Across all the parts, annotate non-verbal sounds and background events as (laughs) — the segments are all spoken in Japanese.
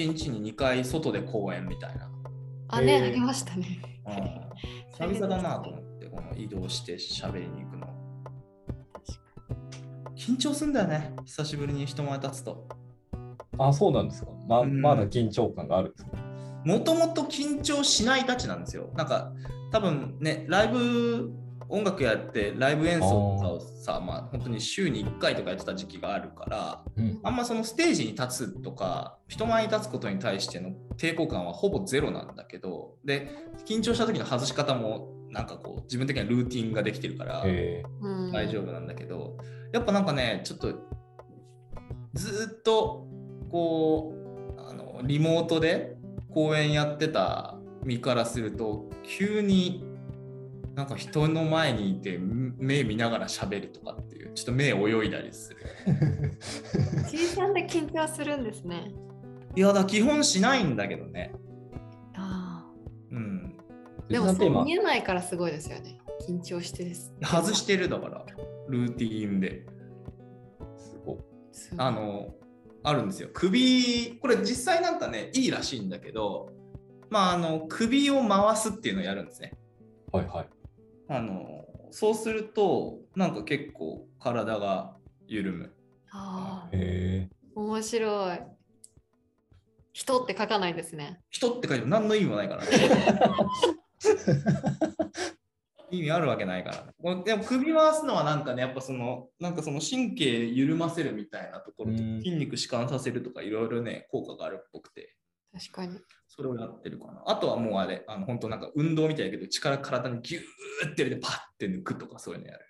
1日に2回外で公演みたいな。あね、へーあげましたね。うん、久々だなと思って、この移動して喋りに行くの。緊張すんだよね、久しぶりに人前立つと。あ、そうなんですか。まうんまだ緊張感があるんですか？もともと緊張しないたちなんですよ。なんか多分ね、ライブ音楽やってライブ演奏とかをさ、まあ本当に週に1回とかやってた時期があるから、うん。あんまそのステージに立つとか、人前に立つことに対しての抵抗感はほぼゼロなんだけど、で、緊張した時の外し方もなんかこう自分的にはルーティンができてるから、大丈夫なんだけど、やっぱなんかね、ちょっとずーっとこうあのリモートで公演やってた身からすると、急になんか人の前にいて目見ながら喋るとかっていう、ちょっと目泳いだりする。ー C さんで緊張するんですね。いやだ、基本しないんだけどね。あうん。あ。でもそう見えないからすごいですよね。緊張してです。外してるだから、ルーティーンで。すごい。すごいあの、あるんですよ。首、これ実際なんかね、いいらしいんだけど、まあ、あの、首を回すっていうのをやるんですね。はいはい。あの、そうすると、なんか結構体が緩む。ああ、へえ面白い。人って書かないですね。人って書いても何の意味もないからね。(laughs) 意味あるわけないから。でも首回すのはなんかね、やっぱその、なんかその神経緩ませるみたいなところ筋肉弛緩させるとかいろいろね、効果があるっぽくて。確かに。それをやってるかな。あとはもうあれ、あの本当なんか運動みたいだけど、力体にギューって入れてパッて抜くとかそういうのやる。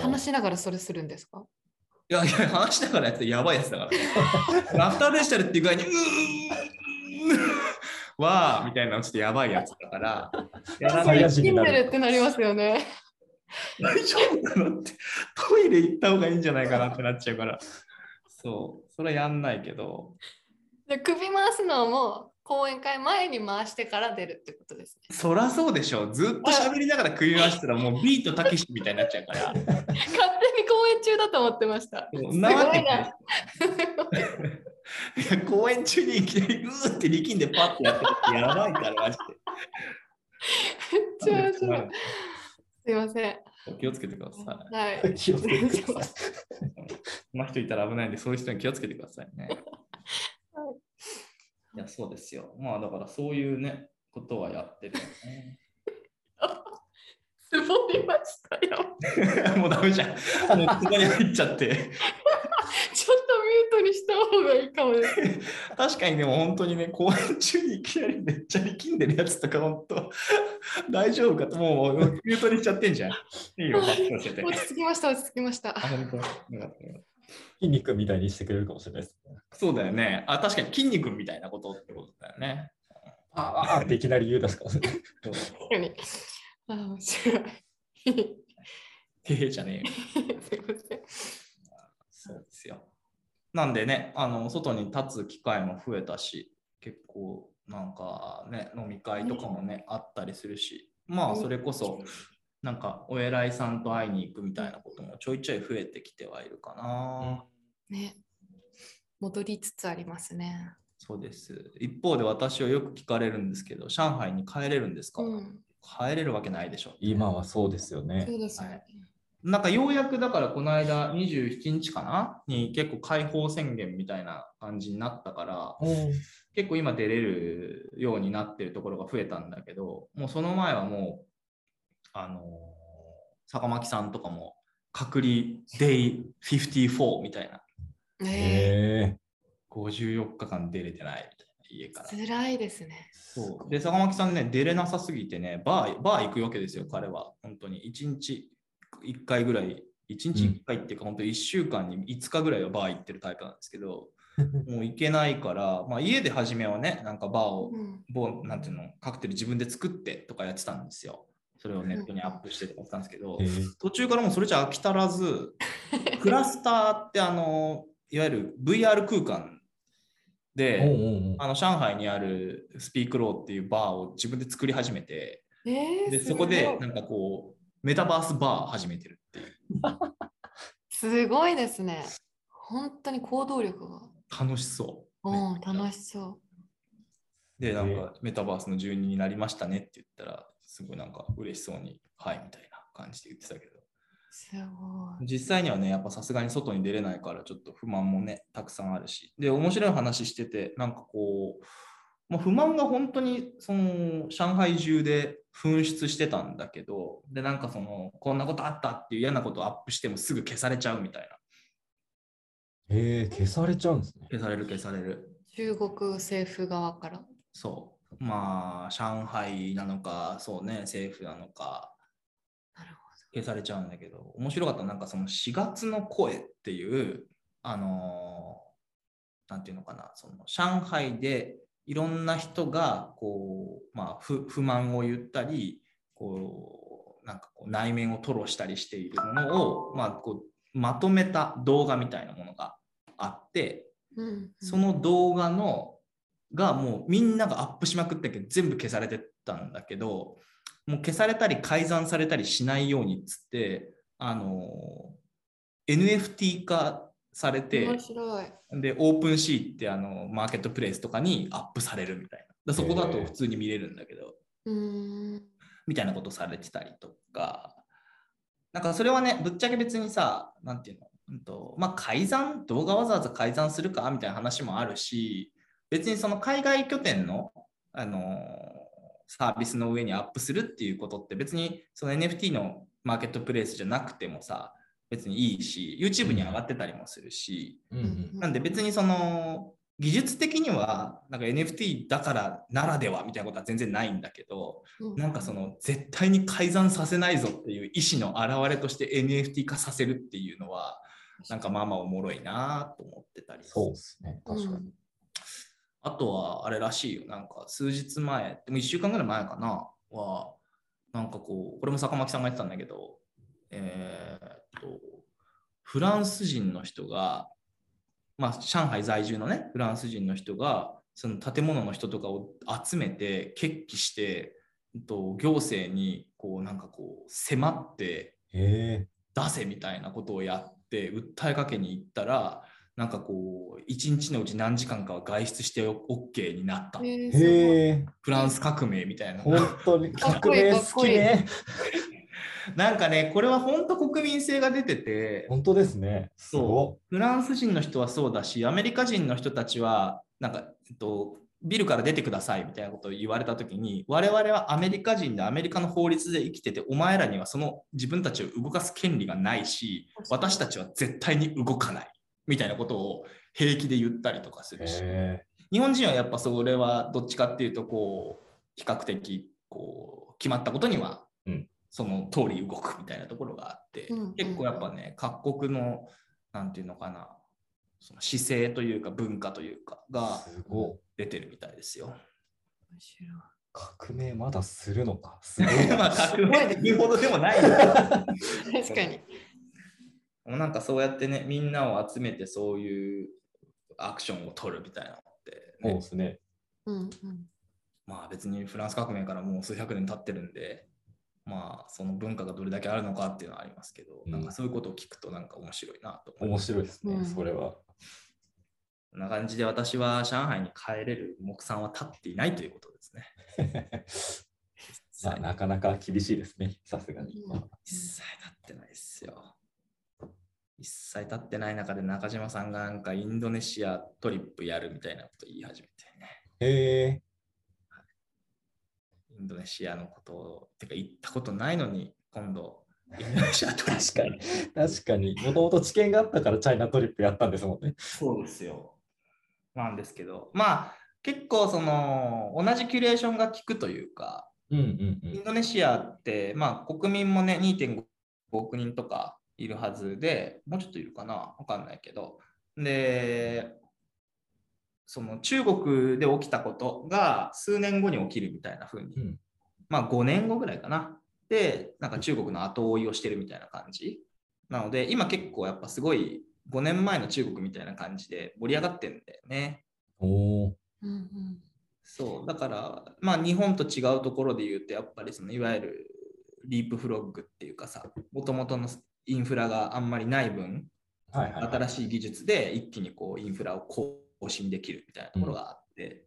話しながらそれするんですか？いやいや、話しながらやってやばいやつだからね。(laughs) ラフターベジタルっていう具合に、うーんわーみたいなのちょっとやばいやつだから、やらない早死になるってなりますよね。大丈夫かなって、トイレ行った方がいいんじゃないかなってなっちゃうから。そう、それはやんないけど、で首回すのも講演会前に回してから出るってことですね。そらそうでしょ。ずっと喋りながら首回してたら、もうビートたけしみたいになっちゃうから。勝手に講演中だと思ってました。なわけいな。いや公演中にいきなりうーって力んでパッてやってるってやばいから、マジめっちゃ面白い。で。すいません。気をつけてください。はい。気をつけてください。そんな人いたら危ないんで、そういう人に気をつけてくださいね。いや、そうですよ。まあ、だからそういうね、ことはやってるよね。つぼみましたよ。(laughs) もうダメじゃん。もうここに入っちゃって。ちょっとミュートにした方がいいかもです。(laughs) 確かにでも本当にね、公演中にいきなりめっちゃ力んでるやつとか、本当、大丈夫かと、もうミュートにしちゃってんじゃん。いいよ。落ち着きました、落ち着きましたあ、。本当？よかった筋肉みたいにしてくれるかもしれないですね。そうだよね。あ、確かに筋肉みたいなことってことだよね。ああっていきなり言うですか。確かに。あ、面白い。(laughs) へへじゃねえよ。すいません。そうですよ。なんでね、あの外に立つ機会も増えたし、結構なんかね、飲み会とかもね、あったりするし、まあそれこそ、なんかお偉いさんと会いに行くみたいなこともちょいちょい増えてきてはいるかな。ね。戻りつつありますね。そうです。一方で私はよく聞かれるんですけど、上海に帰れるんですか、うん。帰れるわけないでしょ。今はそうですよねそ。うですよね。なんかようやくだからこの間27日かな？に結構解放宣言みたいな感じになったから結構今出れるようになってるところが増えたんだけどもうその前はもうあのー坂巻さんとかも隔離 Day54 みたいな。えへえ54日間出れてないみたいな家から。え。辛いですね。そう。で坂巻さんね出れなさすぎてねバーバー行くわけですよ彼は。本当に。1日1回ぐらい。1日1回っていうか、本当1週間に5日ぐらいはバー行ってるタイプなんですけど (laughs) もう行けないから、まあ、家で初めはねなんかバーをうん。なんていうのカクテル自分で作ってとかやってたんですよそれをネットにアップしてとかやってたんですけど途中からもうそれじゃ飽き足らずクラスターってあのいわゆる VR 空間で、おうおうおうあの上海にあるスピークローっていうバーを自分で作り始めて、ええでそこでなんかこう、メタバースバー始めてるっていう。(laughs) すごいですね。本当に行動力が。楽しそおー楽しそで、なんかメタバースの住人になりましたねって言ったら、すごいなんか嬉しそうに、はいみたいな感じで言ってたけど。う。すごい。実際にはね、やっぱさすがに外に出れないから、ちょっと不満もね、たくさんあるし。で、面白い話してて、なんかこう、まあ、不満が本当にその上海中で噴出してたんだけど、で、なんかその、こんなことあったっていう嫌なことをアップしてもすぐ消されちゃうみたいな。えー、消されちゃうんですね。消される消される。中国政府側から。そう。まあ、上海なのか、そうね、政府なのか、消されちゃうんだけど、面白かったなんかその4月の声っていう、あのーなんていうのかな、その上海でいろんな人がこう、まあ、不不満を言ったり、こうなんかこう内面を吐露したりしているものを、まあ、こうまとめた動画みたいなものがあって、ど。うんうん。その動画のがもうみんながアップしまくったけど全部消されてたんだけどもう消されたり改ざんされたりしないようにっつってあの NFT 化されて面白い。でオープンシーってあのマーケットプレイスとかにアップされるみたいな。だそこだと普通に見れるんだけど。うーん。みたいなことされてたりとか、なんかそれはね、ぶっちゃけ別にさ、なんていうの、うんとまあ、改ざん、動画わざわざ改ざんするか？みたいな話もあるし、別にその海外拠点の、あのーサービスの上にアップするっていうことって別にその NFT のマーケットプレイスじゃなくてもさ、別にいいし、YouTube に上がってたりもするし、うんうんなんで別にその技術的にはなんか NFT だからならではみたいなことは全然ないんだけど、うなんかその絶対に改ざんさせないぞっていう意思の表れとして NFT 化させるっていうのはなんかまあまあおもろいなと思ってたりそうですね。確かに。うんあとはあれらしいよ。なんか数日前でも1週間ぐらい前かな。はなんかこうこれも坂巻さんが言ってたんだけどえーっとフランス人の人がまあ上海在住のねフランス人の人がその建物の人とかを集めて決起してうんと行政にこうなんかこう迫ってえ出せみたいなことをやって訴えかけに行ったらなんかこう一日のうち何時間かは外出して OK になった。へえフランス革命みたいな。本当に革命好きね。なんかねこれは本当国民性が出てて本当ですね。すごフランス人の人はそうだしアメリカ人の人たちはなんか、えっと、ビルから出てくださいみたいなことを言われたときに我々はアメリカ人でアメリカの法律で生きててお前らにはその自分たちを動かす権利がないし私たちは絶対に動かないみたいなことを平気で言ったりとかすい。るしへ日本人はやっぱそれはどっちかっていうとこう比較的こう決まったことにはうんその通り動くみたいなところがあって、うんうん結構やっぱね各国のなんていうのかなその姿勢というか文化というかえがすごい。出てるみたいですよ。面白い革命まだするのか？すごいな。(laughs) まあ革命って言うほどでもない確かに。もうなんかそうやってねみんなを集めてそういうアクションを取るみたいなのって、ねそうですね。うんうん。まあ別にフランス革命からもう数百年経ってるんで、まあその文化がどれだけあるのかっていうのはありますけど、うんなんかそういうことを聞くとなんか面白いなと面。白いですね、うんそれは。こんな感じで私は上海に帰れる目算は立っていないということですね。(laughs) まあ、なかなか厳しいですね、さすがに。うんまあ一切立ってないですよ。一切立ってない中で中島さんがなんかインドネシアトリップやるみたいなこと言い始めてね。へえインドネシアのことを、てか行ったことないのに今度インドネシアトリップ確かに確かに、もともと知見があったからチャイナトリップやったんですもんね。そうですよ。なんですけど、まあ結構その同じキュレーションが効くというか、うんうんうインん。ドネシアって、まあ、国民もね2.5億人とかいるはずで、もうちょっといるかな、わかんないけど、で、その中国で起きたことが数年後に起きるみたいな風に、うんまあ5年後ぐらいかな。で、なんか中国の後追いをしてるみたいな感じ。なので、今結構やっぱすごい5年前の中国みたいな感じで盛り上がってんだよね。おお。うんうん。そう、だから、まあ日本と違うところで言うと、やっぱりそのいわゆるリープフロッグっていうかさ、もともとのインフラがあんまりない分、はいはい、はい。新しい技術で一気にこうインフラを構信できるみたいなところがあって、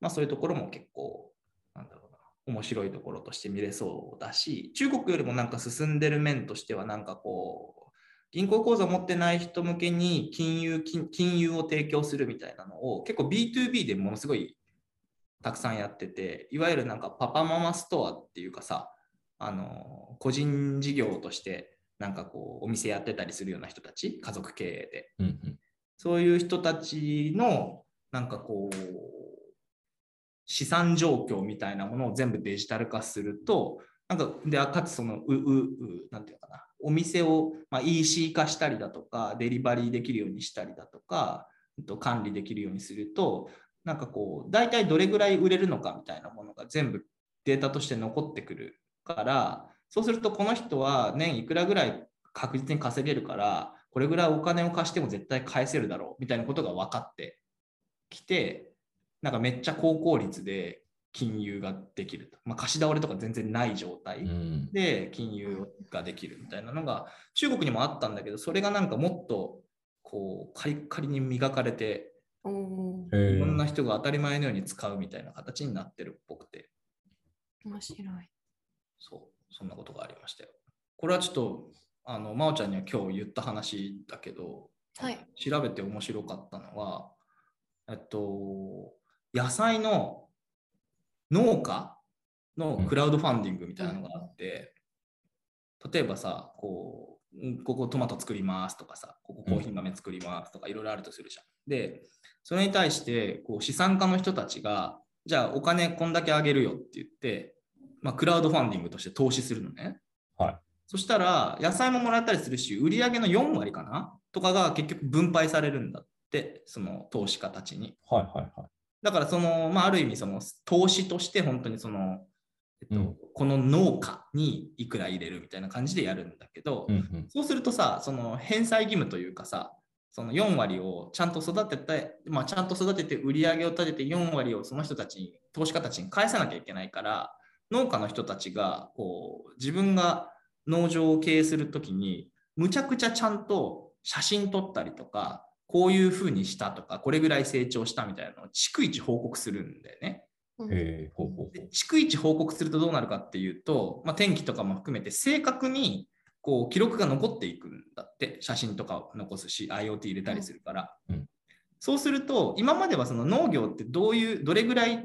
まあそういうところも結構、なんだろうな、面白いところとして見れそうだし、中国よりもなんか進んでる面としては、なんかこう、銀行口座を持ってない人向けに金融金金融を提供するみたいなのを結構 B2B でものすごいたくさんやってて、いわゆるなんかパパママストアっていうかさ、あの個人事業としてなんかこうお店やってたりするような人たち、家族経営で。うんうんそういう人たちのなんかこう資産状況みたいなものを全部デジタル化すると、なんかでかつそのうううなんていうのかなお店を、まあ、EC 化したりだとかデリバリーできるようにしたりだとか管理できるようにするとなんかこう大体どれぐらい売れるのかみたいなものが全部データとして残ってくるからそうするとこの人は年いくらぐらい確実に稼げるからこれぐらいお金を貸しても絶対返せるだろうみたいなことが分かってきてなんかめっちゃ高効率で金融ができると、まあ、貸し倒れとか全然ない状態うん。で金融ができるみたいなのが中国にもあったんだけどそれがなんかもっとこうカリッカリに磨かれていろんなー人が当たり前のように使うみたいな形になってるっぽくて。面白い。そうそんなことがありましたよこれはちょっとあの真央ちゃんには今日言った話だけどはい。調べて面白かったのは、えっと、野菜の農家のクラウドファンディングみたいなのがあって、例えばさ、こう、うんここトマト作りますとかさ、ここコーヒー豆作りますとかいろいろあるとするじゃん。で、それに対してこう資産家の人たちが、じゃあお金こんだけあげるよって言って、まあ、クラウドファンディングとして投資するのね。はいそしたら、野菜ももらえたりするし、売上の4割かな？とかが結局分配されるんだって、その投資家たちに。はいはいはい。だから、その、まあ、ある意味、その投資として本当にその、えっとうんこの農家にいくら入れるみたいな感じでやるんだけど、うんうんそうするとさ、その返済義務というかさ、その4割をちゃんと育てて、まあ、ちゃんと育てて売り上げを立てて4割をその人たちに、投資家たちに返さなきゃいけないから、農家の人たちがこう自分が農場を経営するときに、むちゃくちゃちゃんと写真撮ったりとか、こういうふうにしたとか、これぐらい成長したみたいなのを逐一報告するんだよね。え、ほうほうほで逐一報告するとどうなるかっていうと、まあ、天気とかも含めて正確にこう記録が残っていくんだって写真とかを残すし IoT 入れたりするから、うん。そうすると今まではその農業ってどういうどれぐらい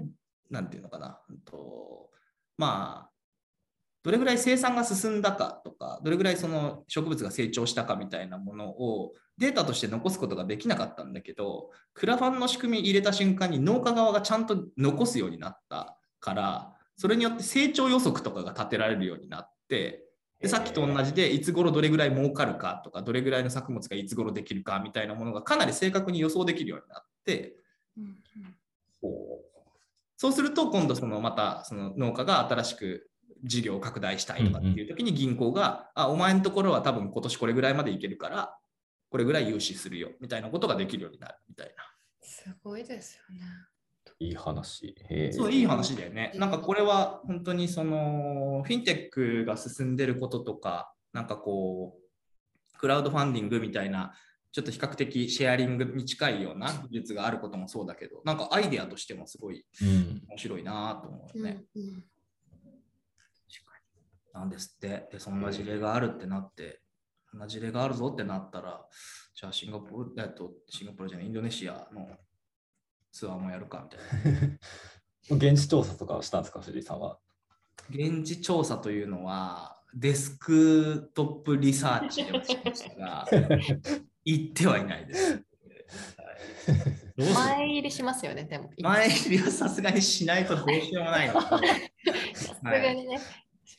なんていうのかな、うんとまあどれぐらい生産が進んだかとかどれぐらいその植物が成長したかみたいなものをデータとして残すことができなかったんだけどクラファンの仕組み入れた瞬間に農家側がちゃんと残すようになったからそれによって成長予測とかが立てられるようになってでさっきと同じでいつ頃どれぐらい儲かるかとかどれぐらいの作物がいつ頃できるかみたいなものがかなり正確に予想できるようになってうんそうすると今度そのまたその農家が新しく事業を拡大したいとかっていう時に銀行が、あお前のところは多分今年これぐらいまでいけるからこれぐらい融資するよみたいなことができるようになるみたいな。すごいですよね。いい話。そういい話だよね。なんかこれは本当にそのフィンテックが進んでることとか、なんかこう、クラウドファンディングみたいな、ちょっと比較的シェアリングに近いような技術があることもそうだけど、なんかアイデアとしてもすごいうん。面白いなと思うよね。うんうんなんですって。で、そんな事例があるってなって、そんな事例があるぞってなったら、じゃあシンガポール、えっと、シンガポールじゃない、インドネシアのツアーもやるかみたいな。(laughs) 現地調査とかしたんですか、藤井さんは？現地調査というのはデスクトップリサーチではしましたが、(laughs) 行ってはいないです。前入りしますよね、でも。前入りはさすがにしないとどうしようもないので、さすがにね。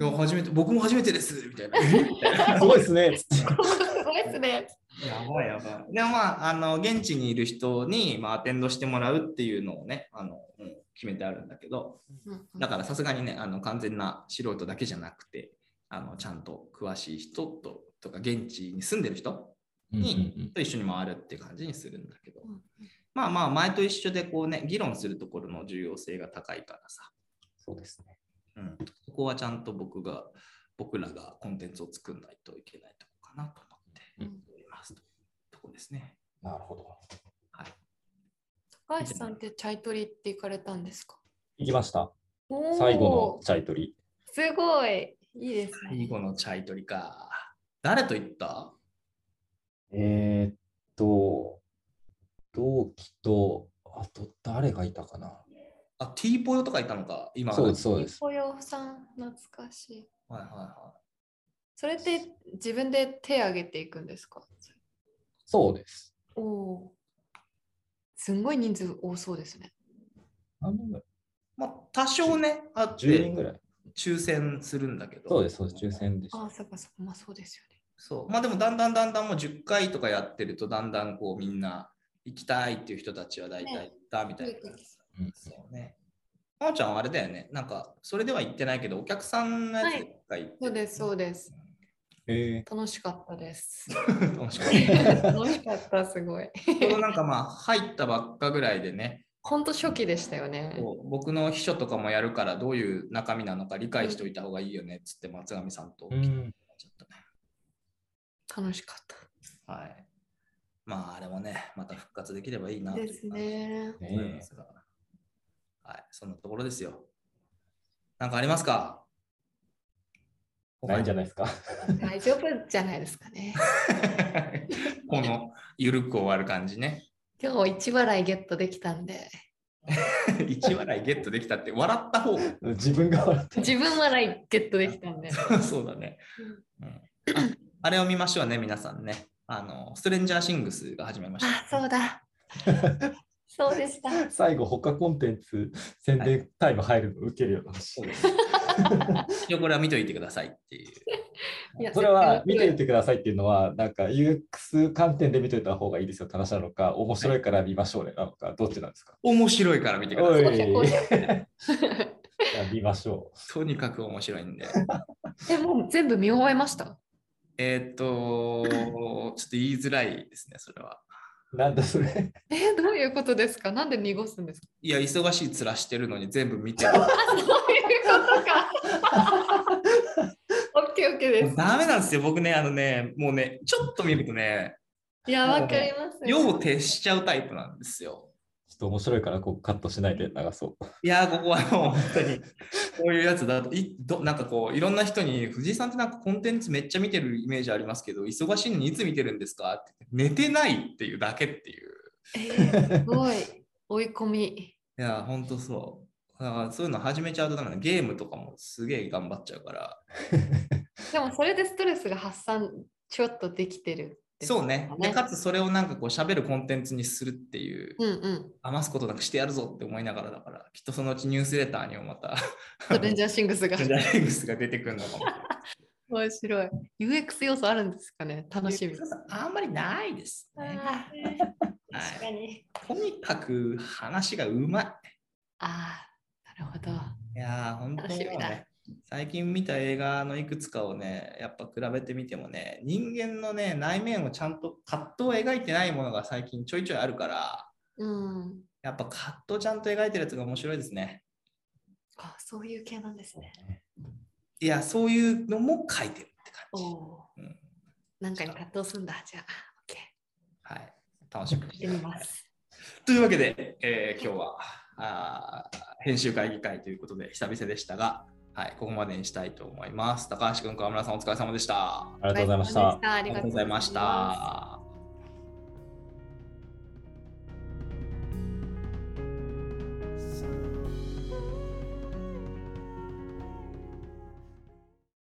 いや初めて僕も初めてですみたいな。すごいですね。すごいですね。やばいやばい。でもまあ、あの現地にいる人に、まあ、アテンドしてもらうっていうのをね、あのうん決めてあるんだけど、だからさすがにね、あの完全な素人だけじゃなくて、あのちゃんと詳しい人ととか、現地に住んでる人にと一緒に回るって感じにするんだけど、うんまあまあ、前と一緒でこうね、議論するところの重要性が高いからさ、そうですね。うん、そこはちゃんと僕が、僕らがコンテンツを作んないといけないとこかなと思ってうんおりますうとこですね。なるほど。はい。高橋さんってチャイトリって行かれたんですか？行きました。最後のチャイトリ。すごい。いいですね。最後のチャイトリか。誰と行った？えーっと、同期と、あと誰がいたかな？あ、ティーポヨとかいたのか、今そうです、そうです。ぽよさん、懐かしい。はいはいはそれって自分で手挙げていくんですか？そうです。おおー。すんごい人数多そうですね。何人ぐらいい。まあ、多少ね、あっ ?10 人てぐらい。抽選するんだけど。そうです、そうです。抽選でした。ああ、そっかそっか。まあそうですよね。そう。まあでもだんだんだんだんもう10回とかやってるとだんだんこうみんな行きたいっていう人たちは大体行ったみたいな。うんそうね。まおちゃんはあれだよね。なんかそれでは行ってないけどお客さんのやつ行ってそうです、そうです。え楽しかったです。(laughs) 楽しかった。(laughs) 楽しかった、すごい。ちょうどなんかまあ入ったばっかぐらいでね、本当初期でしたよね。こう僕の秘書とかもやるからどういう中身なのか理解しておいた方がいいよねっつって松上さんとう聞いてん。ちゃったね。楽しかった。はい。まああれもね、また復活できればいいなというですね。思いますが。はい、そんなところですよ。なんかありますか？ないんじゃないですか？大丈夫じゃないですかね。(laughs) このゆるく終わる感じね。今日一笑いゲットできたんで、(laughs) 一笑いゲットできたって笑った方が自分が笑ってる。自分笑いゲットできたんで。(laughs) そうだね、うんあ。あれを見ましょうね、皆さんね。あの、ストレンジャーシングスが始めました。あ、そうだ。(laughs) そうでした。最後、他コンテンツ宣伝タイム入るの受けるような話そうです。一応これは見といてくださいっていう。いやそれは見て絶いてくださいっていうのは、なんか UX 観点で見といた方がいいですよって話なのか、面白いから見ましょうねなのか、どっちなんですか？面白いから見てください。(laughs) 見ましょとにかく面白いんで。(laughs) え、もう全部見終えました？えーっと、ちょっと言いづらいですね、それは。う。なんだそれ。(laughs) え、どういうことですか？なんで濁すんですか？いや、忙しい面してるのに全部見てる。そういうことか。オッケーオッケーです。ダメなんですよ、僕ね、あのね、もうね、ちょっと見るとね、いや、わかります。用を徹しちゃうタイプなんですよ。ちょっと面白いからこうカットしないで流そう。いやー、ここはもう本当に、こういうやつだといど、なんかこう、いろんな人に、藤井さんってなんかコンテンツめっちゃ見てるイメージありますけど、忙しいのにいつ見てるんですか？って寝てないっていうだけっていう。えーすごい。(laughs) 追い込み。いやー、本当そう。だからそういうの始めちゃうとダメなゲームとかもすげえ頑張っちゃうから。でもそれでストレスが発散ちょっとできてるですそうね。で、かつそれをなんかこう喋るコンテンツにするっていう、うんうん。余すことなくしてやるぞって思いながらだから、きっとそのうちニュースレターにもまた、レンジャーシングスがジャーリングスが出てくるのかも。面白い。UX 要素あるんですかね楽しみ。あんまりないですね。確かに。とにかく話がうまい。ああ、なるほど。いやー、本当楽しみだね。最近見た映画のいくつかをね、やっぱ比べてみてもね、人間のね、内面をちゃんと葛藤を描いてないものが最近ちょいちょいあるから、うん。やっぱ葛藤ちゃんと描いてるやつが面白いですね。あそういう系なんですね。いや、そういうのも書いてるって感じ。うんなんかに葛藤するんだ。じゃあ、OK。はい。楽しみにしやっててみます。というわけで、えー今日はあー編集会議会ということで久々でしたが、はい、ここまでにしたいと思います。高橋君、川村さんお疲れ様でした。ありがとうございました。ありありがとうございました。